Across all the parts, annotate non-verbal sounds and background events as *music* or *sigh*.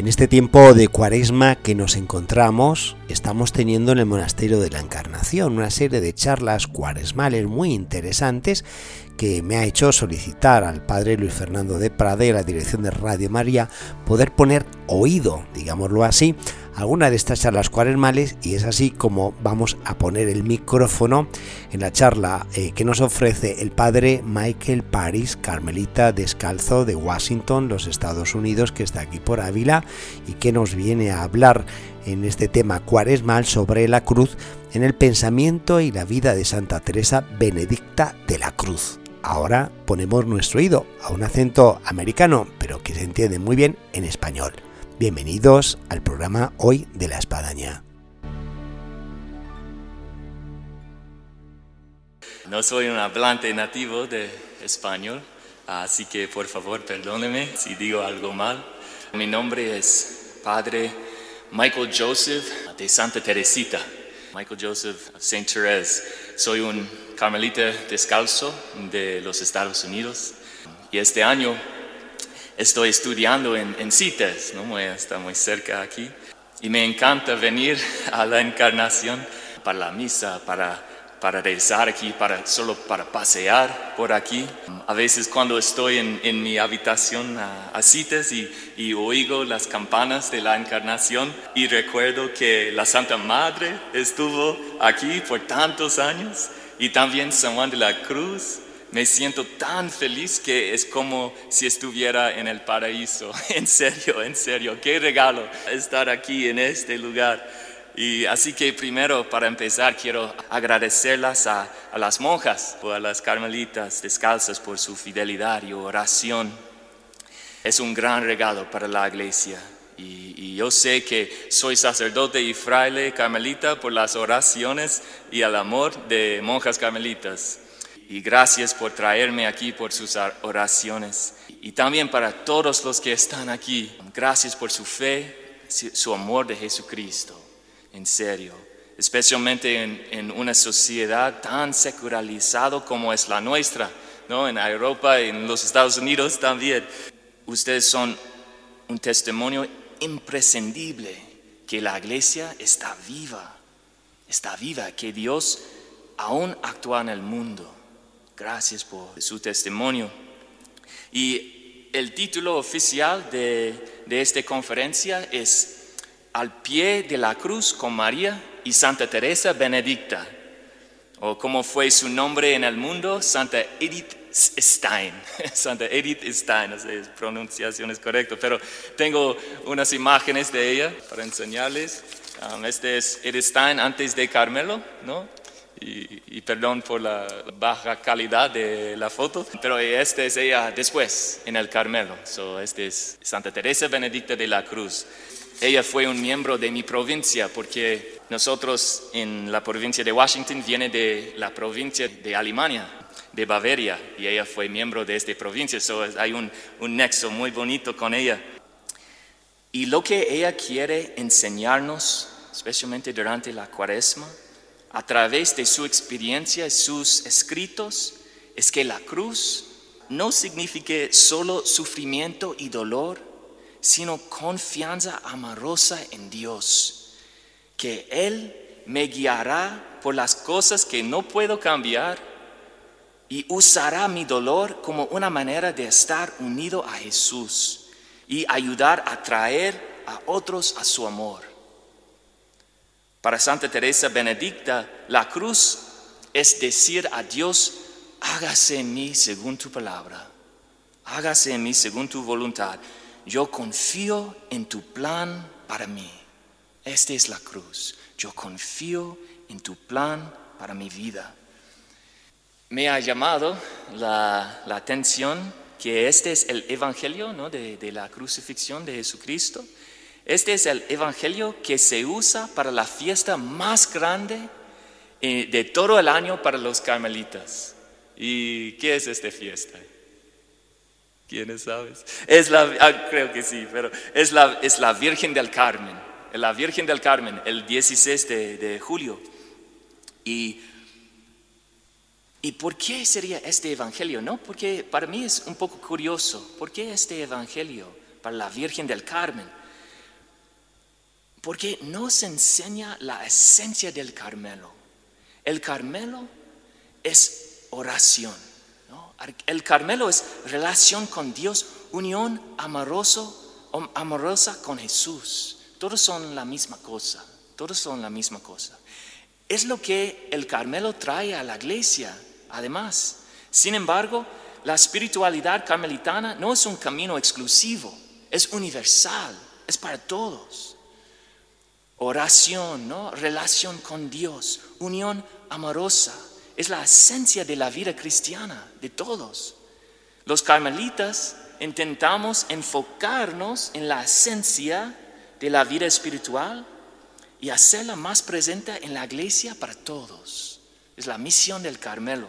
En este tiempo de cuaresma que nos encontramos, estamos teniendo en el Monasterio de la Encarnación una serie de charlas cuaresmales muy interesantes que me ha hecho solicitar al Padre Luis Fernando de Prade, la dirección de Radio María, poder poner oído, digámoslo así, alguna de estas charlas cuaresmales y es así como vamos a poner el micrófono en la charla eh, que nos ofrece el padre Michael Paris, carmelita descalzo de Washington, los Estados Unidos, que está aquí por Ávila y que nos viene a hablar en este tema cuaresmal sobre la cruz en el pensamiento y la vida de Santa Teresa Benedicta de la Cruz. Ahora ponemos nuestro oído a un acento americano, pero que se entiende muy bien en español. Bienvenidos al programa Hoy de la Espadaña. No soy un hablante nativo de español, así que por favor perdóneme si digo algo mal. Mi nombre es Padre Michael Joseph de Santa Teresita. Michael Joseph St. Therese. Soy un carmelita descalzo de los Estados Unidos y este año estoy estudiando en, en CITES, ¿no? está muy cerca aquí, y me encanta venir *laughs* a la encarnación para la misa, para, para rezar aquí, para, solo para pasear por aquí. A veces cuando estoy en, en mi habitación a, a y, y oigo las campanas de la encarnación y recuerdo que la Santa Madre estuvo aquí por tantos años y también San Juan de la Cruz me siento tan feliz que es como si estuviera en el paraíso. *laughs* En serio, en serio, qué regalo estar aquí en este lugar. Y así que primero, para empezar, quiero agradecerlas a, a las monjas o a las carmelitas descalzas por su fidelidad y oración. Es un gran regalo para la iglesia. Y, y, yo sé que soy sacerdote y fraile carmelita por las oraciones y el amor de monjas carmelitas y gracias por traerme aquí por sus oraciones. Y también para todos los que están aquí, gracias por su fe, su amor de Jesucristo, en serio. Especialmente en, una sociedad tan secularizada como es la nuestra, ¿no? en Europa, en los Estados Unidos también. Ustedes son un testimonio imprescindible que la iglesia está viva, está viva, que Dios aún actúa en el mundo. Gracias por su testimonio. Y el título oficial de, de esta conferencia es Al pie de la cruz con María y Santa Teresa Benedicta, o como fue su nombre en el mundo, Santa Edith Stein. *laughs* Santa Edith Stein, no sé si pronunciación es correcta, pero tengo unas imágenes de ella para enseñarles. Um, este es Edith Stein antes de Carmelo, ¿no? Y, y, perdón por la baja calidad de la foto, pero esta es ella después en el Carmelo. So, este es Santa Teresa Benedicta de la Cruz. Ella fue un miembro de mi provincia porque nosotros en la provincia de Washington viene de la provincia de Alemania, de Bavaria, y ella fue miembro de esta provincia. So, hay un, un nexo muy bonito con ella. Y lo que ella quiere enseñarnos, especialmente durante la cuaresma, a través de su experiencia y sus escritos es que la cruz no significa solo sufrimiento y dolor, sino confianza amorosa en Dios, que Él me guiará por las cosas que no puedo cambiar y usará mi dolor como una manera de estar unido a Jesús y ayudar a traer a otros a su amor. Para Santa Teresa Benedicta, la cruz es decir a Dios, hágase en mí según tu palabra, hágase en mí según tu voluntad. Yo confío en tu plan para mí. Esta es la cruz. Yo confío en tu plan para mi vida. Me ha llamado la, la atención que este es el Evangelio ¿no? de, de la crucifixión de Jesucristo. Este es el evangelio que se usa para la fiesta más grande de todo el año para los carmelitas. ¿Y qué es esta fiesta? ¿Quiénes sabes? Es la, ah, creo que sí, pero es la, es la Virgen del Carmen. La Virgen del Carmen, el 16 de, de julio. Y, ¿Y por qué sería este evangelio? No, porque para mí es un poco curioso. ¿Por qué este evangelio para la Virgen del Carmen? Porque nos enseña la esencia del Carmelo. El Carmelo es oración. El Carmelo es relación con Dios, unión amoroso, amorosa con Jesús. Todos son la misma cosa. Todos son la misma cosa. Es lo que el Carmelo trae a la iglesia, además. Sin embargo, la espiritualidad carmelitana no es un camino exclusivo, es universal, es para todos. Oración, ¿no? Relación con Dios, unión amorosa, es la esencia de la vida cristiana de todos. Los carmelitas intentamos enfocarnos en la esencia de la vida espiritual y hacerla más presente en la iglesia para todos. Es la misión del Carmelo.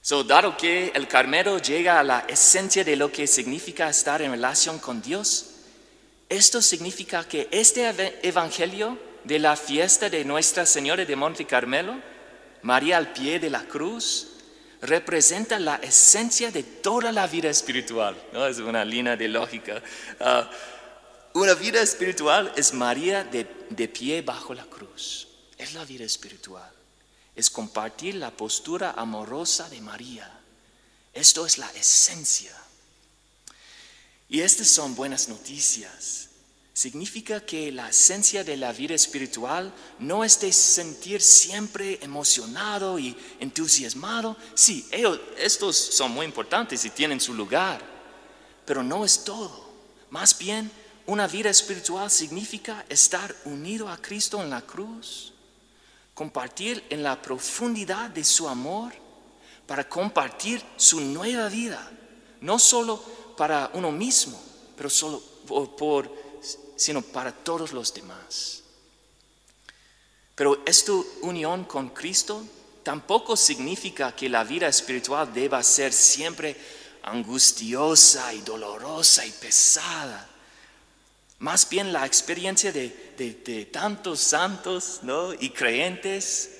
So, dado que el Carmelo llega a la esencia de lo que significa estar en relación con Dios, esto significa que este evangelio de la fiesta de Nuestra Señora de Monte Carmelo, María al pie de la cruz, representa la esencia de toda la vida espiritual. ¿no? Es una línea de lógica. Ah, una vida espiritual es María de, de pie bajo la cruz. Es la vida espiritual. Es compartir la postura amorosa de María. Esto es la esencia. Y estas son buenas noticias. Significa que la esencia de la vida espiritual no es de sentir siempre emocionado y entusiasmado. Sí, ellos, estos son muy importantes y tienen su lugar, pero no es todo. Más bien, una vida espiritual significa estar unido a Cristo en la cruz, compartir en la profundidad de su amor para compartir su nueva vida, no solo para uno mismo, pero solo por, sino para todos los demás. Pero esta unión con Cristo tampoco significa que la vida espiritual deba ser siempre angustiosa y dolorosa y pesada. Más bien la experiencia de, tantos santos y creyentes,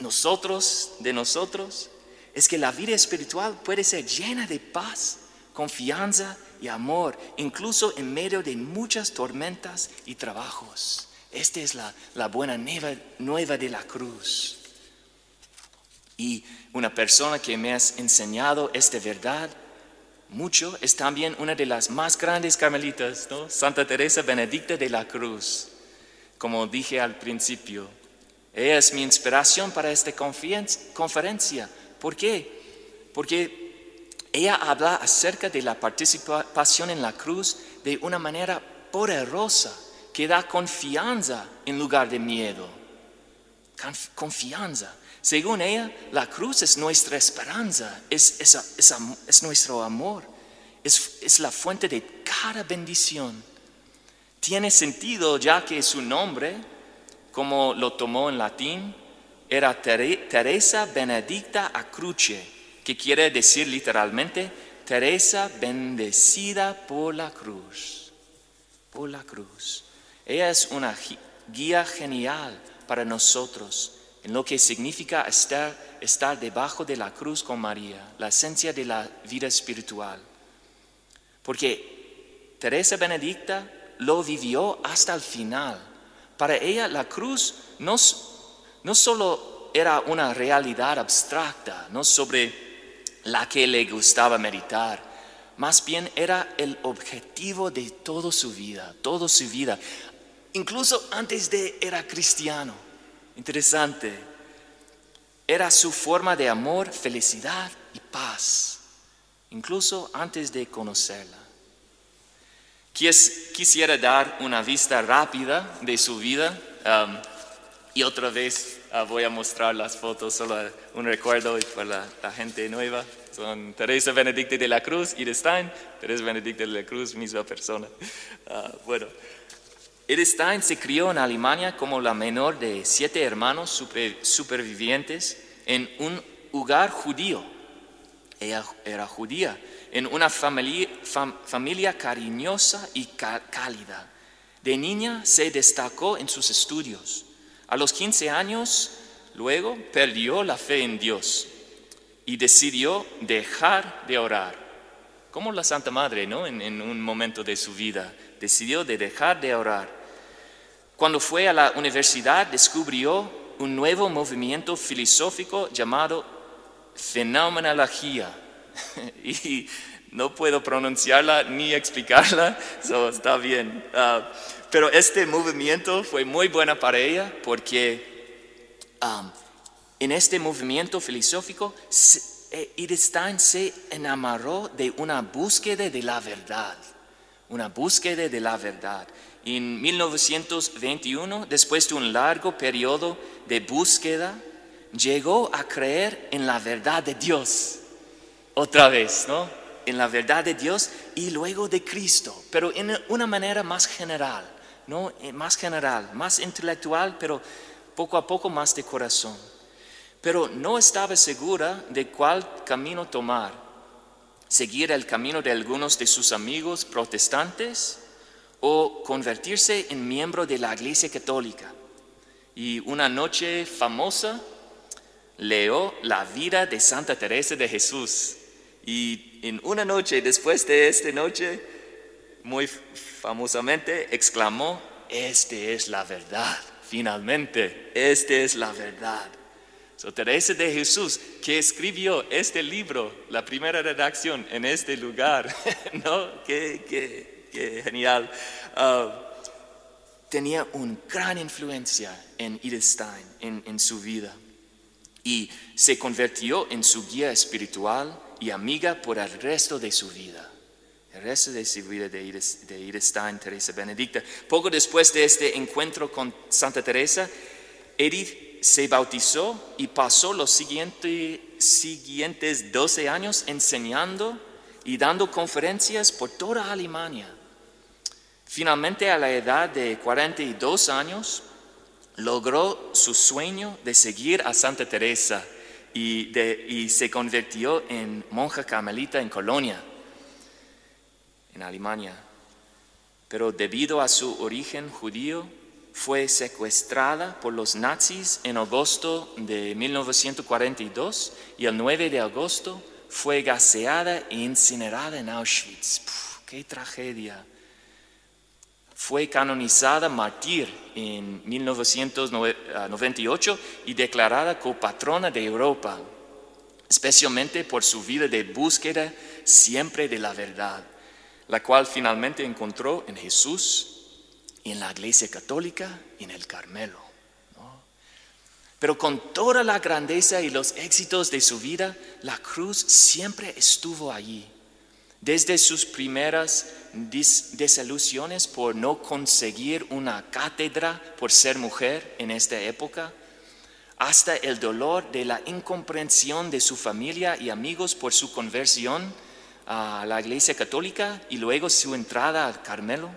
nosotros, de nosotros, es que la vida espiritual puede ser llena de paz, confianza y amor, incluso en medio de muchas tormentas y trabajos. Esta es la, la buena nueva, nueva de la cruz. Y una persona que me has enseñado esta verdad mucho, es también una de las más grandes carmelitas, Santa Teresa Benedicta de la Cruz. Como dije al principio, ella es mi inspiración para esta conferencia. ¿Por qué? Porque ella habla acerca de la participación en la cruz de una manera poderosa que da confianza en lugar de miedo. Confianza. Según ella, la cruz es nuestra esperanza, es, es, nuestro amor, es, la fuente de cada bendición. Tiene sentido ya que su nombre, como lo tomó en latín, era Teresa Benedicta a Cruce, que quiere decir literalmente Teresa bendecida por la cruz. Por la cruz. Ella es una guía genial para nosotros en lo que significa estar, estar debajo de la cruz con María, la esencia de la vida espiritual. Porque Teresa Benedicta lo vivió hasta el final. Para ella la cruz no, no solo era una realidad abstracta, no sobre la que le gustaba meditar, más bien era el objetivo de toda su vida, toda su vida, incluso antes de era cristiano. Interesante. Era su forma de amor, felicidad y paz, incluso antes de conocerla. Quisiera dar una vista rápida de su vida um, y otra vez uh, voy a mostrar las fotos, solo un recuerdo para la, gente nueva. Son Teresa Benedicta de la Cruz, y Stein, Teresa Benedicta de la Cruz, misma persona. Uh, bueno, Edith Stein se crió en Alemania como la menor de siete hermanos supervivientes en un hogar judío. Ella era judía, en una familia, familia cariñosa y cálida. De niña se destacó en sus estudios. A los 15 años, luego, perdió la fe en Dios y decidió dejar de orar. Como la Santa Madre, ¿no? En, un momento de su vida, decidió de dejar de orar. Cuando fue a la universidad, descubrió un nuevo movimiento filosófico llamado fenomenología. *laughs* y no puedo pronunciarla ni explicarla, *laughs* so está bien. Ah, pero este movimiento fue muy buena para ella porque um, en este movimiento filosófico Edith Stein se enamoró de una búsqueda de la verdad, una búsqueda de la verdad. En 1921, después de un largo periodo de búsqueda, llegó a creer en la verdad de Dios. Otra vez, ¿no? En la verdad de Dios y luego de Cristo, pero en una manera más general, ¿no? Eh, más general, más intelectual, pero poco a poco más de corazón. Pero no estaba segura de cuál camino tomar. Seguir el camino de algunos de sus amigos protestantes o convertirse en miembro de la Iglesia Católica. Y una noche famosa leo la vida de Santa Teresa de Jesús. Y en una noche, después de esta noche, muy famosamente exclamó, esta es la verdad, finalmente, esta es la verdad. So, Teresa de Jesús, que escribió este libro, la primera redacción en este lugar, *laughs* ¿no? Qué, qué, genial. Uh, tenía una gran influencia en Edith Stein, en, en su vida y se convirtió en su guía espiritual y amiga por el resto de su vida. El resto de su vida de Edith, Stein, Teresa Benedicta. Poco después de este encuentro con Santa Teresa, Edith se bautizó y pasó los siguientes, siguientes 12 años enseñando y dando conferencias por toda Alemania. Finalmente, a la edad de 42 años, logró su sueño de seguir a Santa Teresa y, se convirtió en monja carmelita en Colonia, en Alemania. Pero debido a su origen judío, fue secuestrada por los nazis en agosto de 1942 y el 9 de agosto fue gaseada e incinerada en Auschwitz. ¡Qué tragedia! Fue canonizada mártir en 1998 y declarada copatrona de Europa, especialmente por su vida de búsqueda siempre de la verdad, la cual finalmente encontró en Jesús, en la Iglesia Católica y en el Carmelo. Pero con toda la grandeza y los éxitos de su vida, la cruz siempre estuvo allí desde sus primeras desilusiones por no conseguir una cátedra por ser mujer en esta época, hasta el dolor de la incomprensión de su familia y amigos por su conversión a la Iglesia Católica y luego su entrada al Carmelo,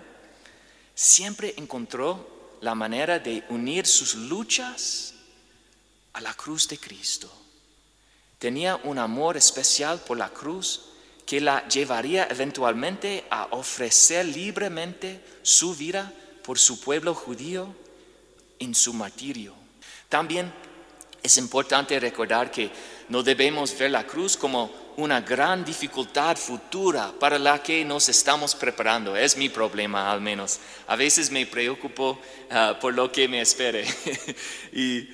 siempre encontró la manera de unir sus luchas a la cruz de Cristo. Tenía un amor especial por la cruz que la llevaría eventualmente a ofrecer libremente su vida por su pueblo judío en su martirio. También es importante recordar que no debemos ver la cruz como una gran dificultad futura para la que nos estamos preparando. Es mi problema al menos. A veces me preocupo ah, por lo que me espere. *laughs* y,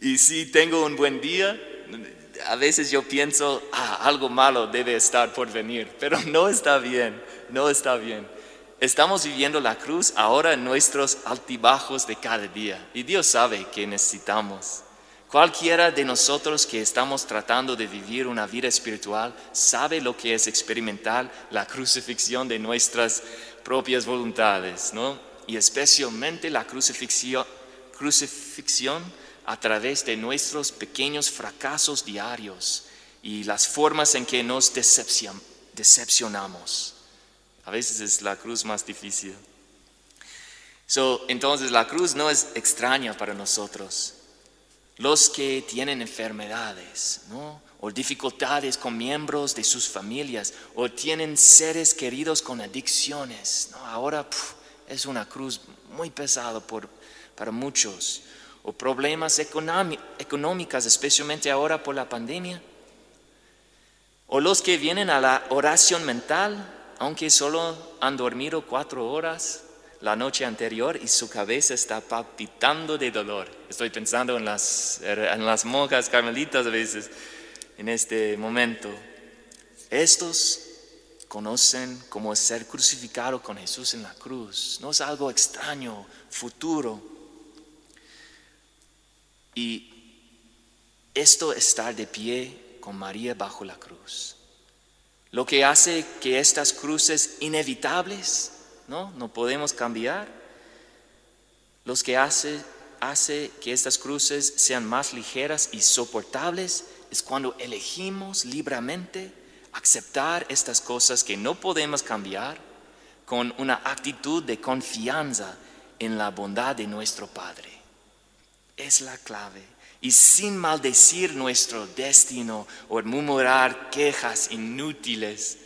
y si tengo un buen día, a veces yo pienso, ah, algo malo debe estar por venir, pero no está bien, no está bien. Estamos viviendo la cruz ahora en nuestros altibajos de cada día y Dios sabe que necesitamos. Cualquiera de nosotros que estamos tratando de vivir una vida espiritual sabe lo que es experimentar la crucifixión de nuestras propias voluntades, ¿no? Y especialmente la crucifixión, crucifixión a través de nuestros pequeños fracasos diarios y las formas en que nos decepcionamos. A veces es la cruz más difícil. entonces la cruz no es extraña para nosotros. los que tienen enfermedades, ¿no? o dificultades con miembros de sus familias, o tienen seres queridos con adicciones. ¿no? Ahora es una cruz muy pesada para muchos, o problemas económicos, especialmente ahora por la pandemia, o los que vienen a la oración mental, aunque solo han dormido cuatro horas la noche anterior y su cabeza está palpitando de dolor. Estoy pensando en las, en las monjas carmelitas a veces en este momento. Estos conocen cómo es ser crucificado con Jesús en la cruz. No es algo extraño, futuro. Y esto estar de pie con María bajo la cruz. Lo que hace que estas cruces inevitables ¿no? No podemos cambiar. Los que hace, hace que estas cruces sean más ligeras y soportables es cuando elegimos libremente aceptar estas cosas que no podemos cambiar con una actitud de confianza en la bondad de nuestro Padre. Es la clave. Y sin maldecir nuestro destino o murmurar quejas inútiles,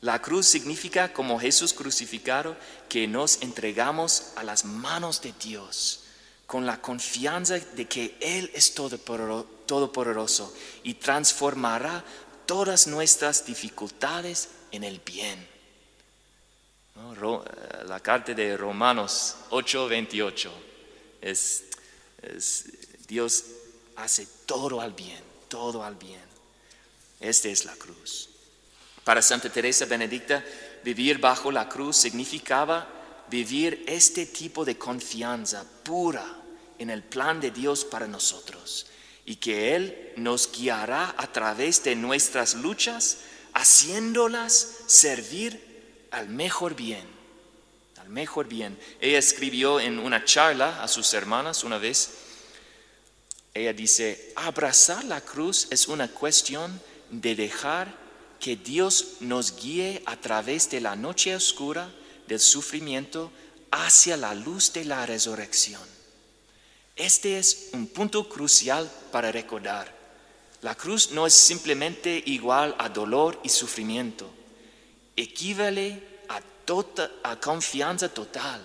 la cruz significa, como Jesús crucificado, que nos entregamos a las manos de Dios con la confianza de que Él es todopoderoso y transformará todas nuestras dificultades en el bien. Eh, la carta de Romanos 8:28 es, Dios hace todo al bien, todo al bien. Esta es la cruz. Para Santa Teresa Benedicta, vivir bajo la cruz significaba vivir este tipo de confianza pura en el plan de Dios para nosotros y que Él nos guiará a través de nuestras luchas, haciéndolas servir al mejor bien, al mejor bien. Ella escribió en una charla a sus hermanas una vez, ella dice, abrazar la cruz es una cuestión de dejar que Dios nos guíe a través de la noche oscura del sufrimiento hacia la luz de la resurrección. Este es un punto crucial para recordar. La cruz no es simplemente igual a dolor y sufrimiento, equivale a, tota, confianza total,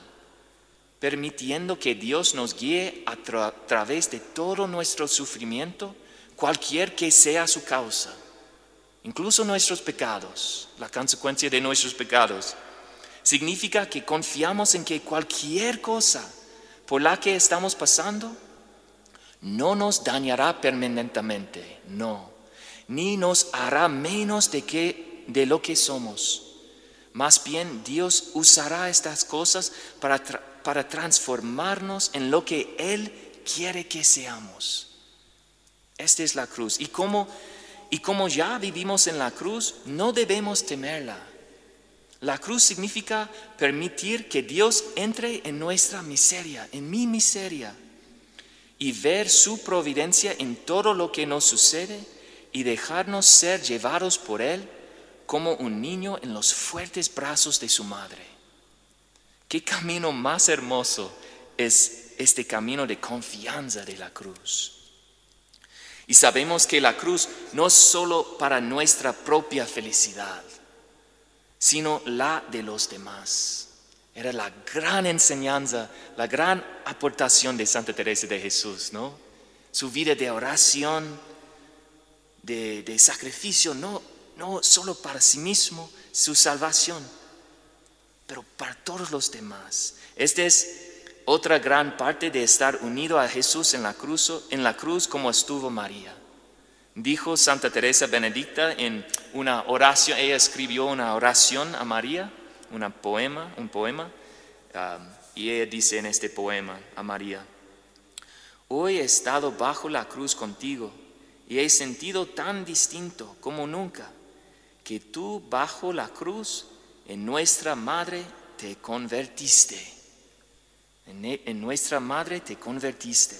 permitiendo que Dios nos guíe a través de todo nuestro sufrimiento, cualquier que sea su causa incluso nuestros pecados, la consecuencia de nuestros pecados, significa que confiamos en que cualquier cosa por la que estamos pasando no nos dañará permanentemente, no, ni nos hará menos de, que, de lo que somos. Más bien Dios usará estas cosas para, para transformarnos en lo que Él quiere que seamos. Esta es la cruz. ¿Y cómo y como ya vivimos en la cruz, no debemos temerla. La cruz significa permitir que Dios entre en nuestra miseria, en mi miseria, y ver su providencia en todo lo que nos sucede y dejarnos ser llevados por Él como un niño en los fuertes brazos de su madre. ¿Qué camino más hermoso es este camino de confianza de la cruz? Y sabemos que la cruz no es solo para nuestra propia felicidad, sino la de los demás. Era la gran enseñanza, la gran aportación de Santa Teresa de Jesús, ¿no? Su vida de oración, de, sacrificio, no, no solo para sí mismo, su salvación, pero para todos los demás. Este es otra gran parte de estar unido a Jesús en la cruz, en la cruz como estuvo María. Dijo Santa Teresa Benedicta en una oración, ella escribió una oración a María, una poema, un poema, um, y ella dice en este poema a María, hoy he estado bajo la cruz contigo y he sentido tan distinto como nunca que tú bajo la cruz en nuestra madre te convertiste e, en, nuestra madre te convertiste.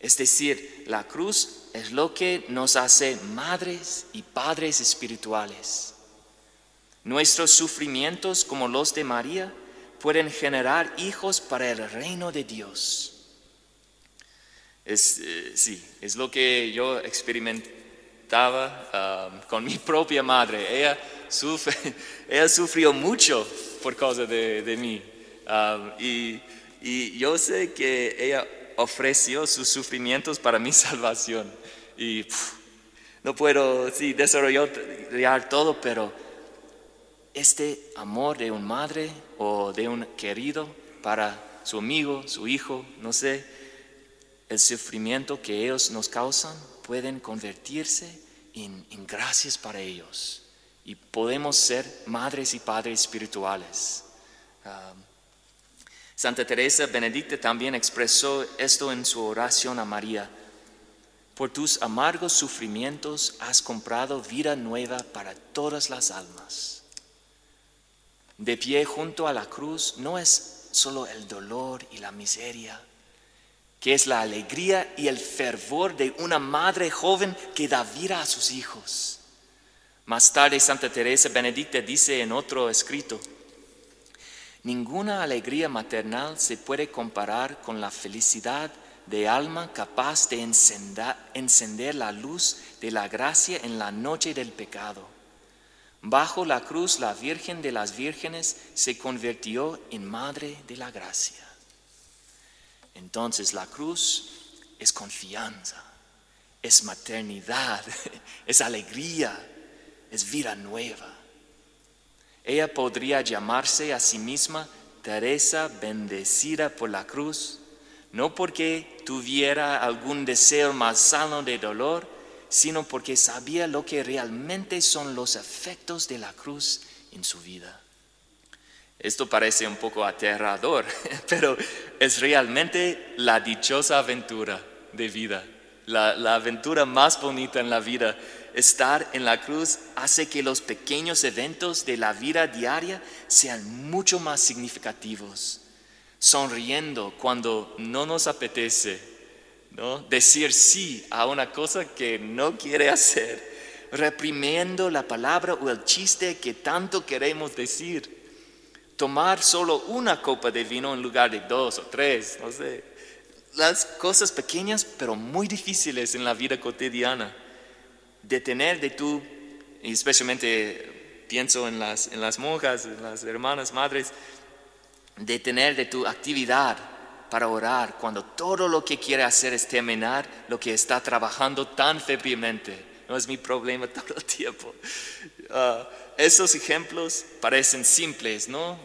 Es decir, la cruz es lo que nos hace madres y padres espirituales. Nuestros sufrimientos, como los de María, pueden generar hijos para el reino de Dios. Eh, sí, es lo que yo experimentaba um, con mi propia madre. Ella, sufre, *laughs* ella sufrió mucho por causa de, de mí. Um, y, y yo sé que ella ofreció sus sufrimientos para mi *laughs* salvación. Y no puedo sí, desarrollar todo, pero este amor de un madre o de un querido para su amigo, su hijo, no sé, el sufrimiento que ellos nos causan pueden convertirse en, gracias para ellos y podemos ser madres y padres espirituales. Ah, Santa Teresa Benedicta también expresó esto en su oración a María. Por tus amargos sufrimientos has comprado vida nueva para todas las almas. De pie junto a la cruz no es solo el dolor y la miseria, que es la alegría y el fervor de una madre joven que da vida a sus hijos. Más tarde Santa Teresa Benedicta dice en otro escrito, ninguna alegría maternal se puede comparar con la felicidad de alma capaz de encender la luz de la gracia en la noche del pecado. Bajo la cruz la Virgen de las Vírgenes se convirtió en Madre de la Gracia. Entonces la cruz es confianza, es maternidad, *laughs* es alegría, es vida nueva. Ella podría llamarse a sí misma Teresa bendecida por la cruz, no porque tuviera algún deseo más sano de dolor, sino porque sabía lo que realmente son los efectos de la cruz en su vida. Esto parece un poco aterrador, *laughs* pero es realmente la dichosa aventura de vida, la, aventura más bonita en la vida. Estar en la cruz hace que los pequeños eventos de la vida diaria sean mucho más significativos. Sonriendo cuando no nos apetece, ¿no? decir sí a una cosa que no quiere hacer, reprimiendo la palabra o el chiste que tanto queremos decir tomar solo una copa de vino en lugar de dos o tres, no sé. Las cosas pequeñas pero muy difíciles en la vida cotidiana. Detener de tú, y especialmente pienso en las, en las monjas, en las hermanas, madres, detener de tu actividad para orar cuando todo lo que quiere hacer es terminar lo que está trabajando tan febrilmente. No es mi problema *laughs* todo el tiempo. Uh, esos ejemplos parecen simples, ¿no?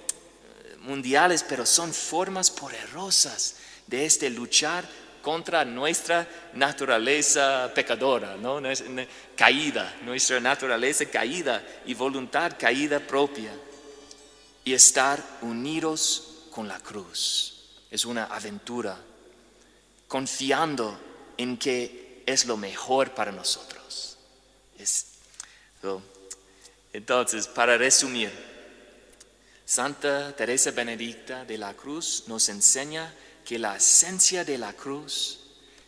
mundiales, pero son formas poderosas de este luchar contra nuestra naturaleza pecadora, ¿no? caída, nuestra naturaleza caída y voluntad caída propia. Y estar unidos con la cruz. Es una aventura, confiando en que es lo mejor para nosotros. Entonces, para resumir, Santa Teresa Benedicta de la Cruz nos enseña que la esencia de la cruz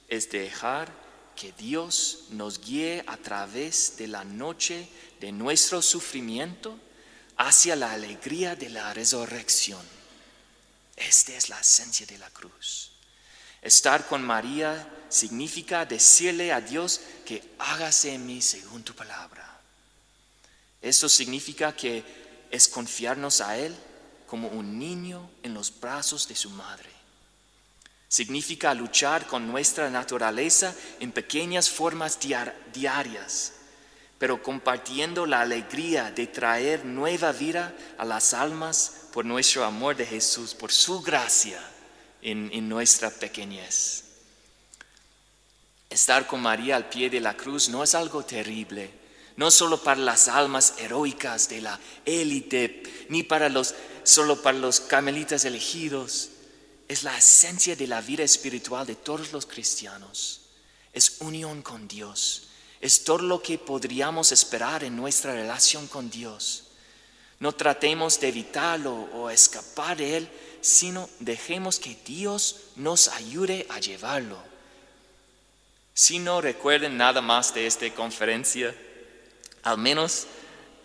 es dejar que Dios nos guíe a través de la noche de nuestro sufrimiento hacia la alegría de la resurrección. Esta es la esencia de la cruz. Estar con María significa decirle a Dios que hágase en mí según tu palabra. Esto significa que es confiarnos a Él como un niño en los brazos de su madre. Significa luchar con nuestra naturaleza en pequeñas formas diarias, pero compartiendo la alegría de traer nueva vida a las almas por nuestro amor de Jesús, por su gracia en, en nuestra pequeñez. Estar con María al pie de la cruz no es algo terrible, no solo para las almas heroicas de la élite, ni para los, solo para los carmelitas elegidos. Es la esencia de la vida espiritual de todos los cristianos. Es unión con Dios. Es todo lo que podríamos esperar en nuestra relación con Dios. No tratemos de evitarlo o escapar de Él, sino dejemos que Dios nos ayude a llevarlo. Si no recuerden nada más de esta conferencia, al menos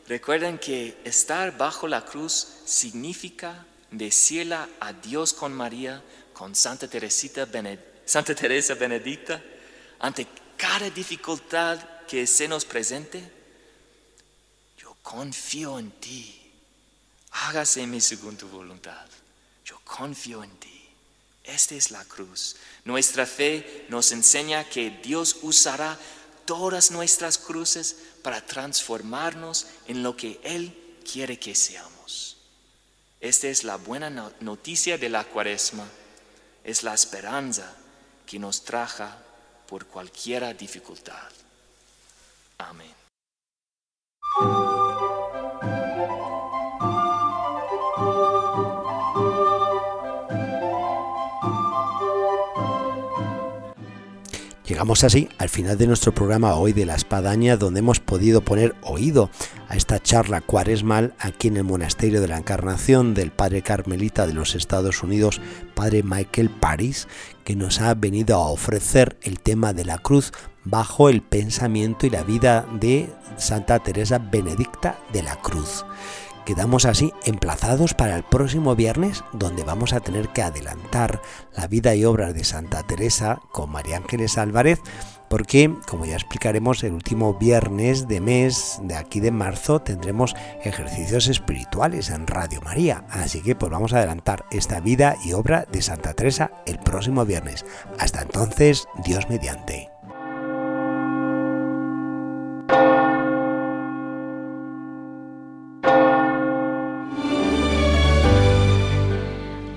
recuerden que estar bajo la cruz significa decirle a Dios con María, con Santa Teresa Benedicta, ante cada dificultad que se nos presente, yo confío en ti. Hágase mi según tu voluntad. Yo confío en ti. Esta es la cruz. Nuestra fe nos enseña que Dios usará todas nuestras cruces para transformarnos en lo que Él quiere que seamos. Esta es la buena noticia de la cuaresma. Es la esperanza que nos traja por cualquier dificultad. Amén. Llegamos así al final de nuestro programa hoy de la espadaña donde hemos podido poner oído a esta charla cuaresmal aquí en el Monasterio de la Encarnación del Padre Carmelita de los Estados Unidos, Padre Michael Paris, que nos ha venido a ofrecer el tema de la cruz bajo el pensamiento y la vida de Santa Teresa Benedicta de la Cruz. Quedamos así emplazados para el próximo viernes donde vamos a tener que adelantar la vida y obras de Santa Teresa con María Ángeles Álvarez porque, como ya explicaremos, el último viernes de mes de aquí de marzo tendremos ejercicios espirituales en Radio María. Así que pues vamos a adelantar esta vida y obra de Santa Teresa el próximo viernes. Hasta entonces, Dios mediante.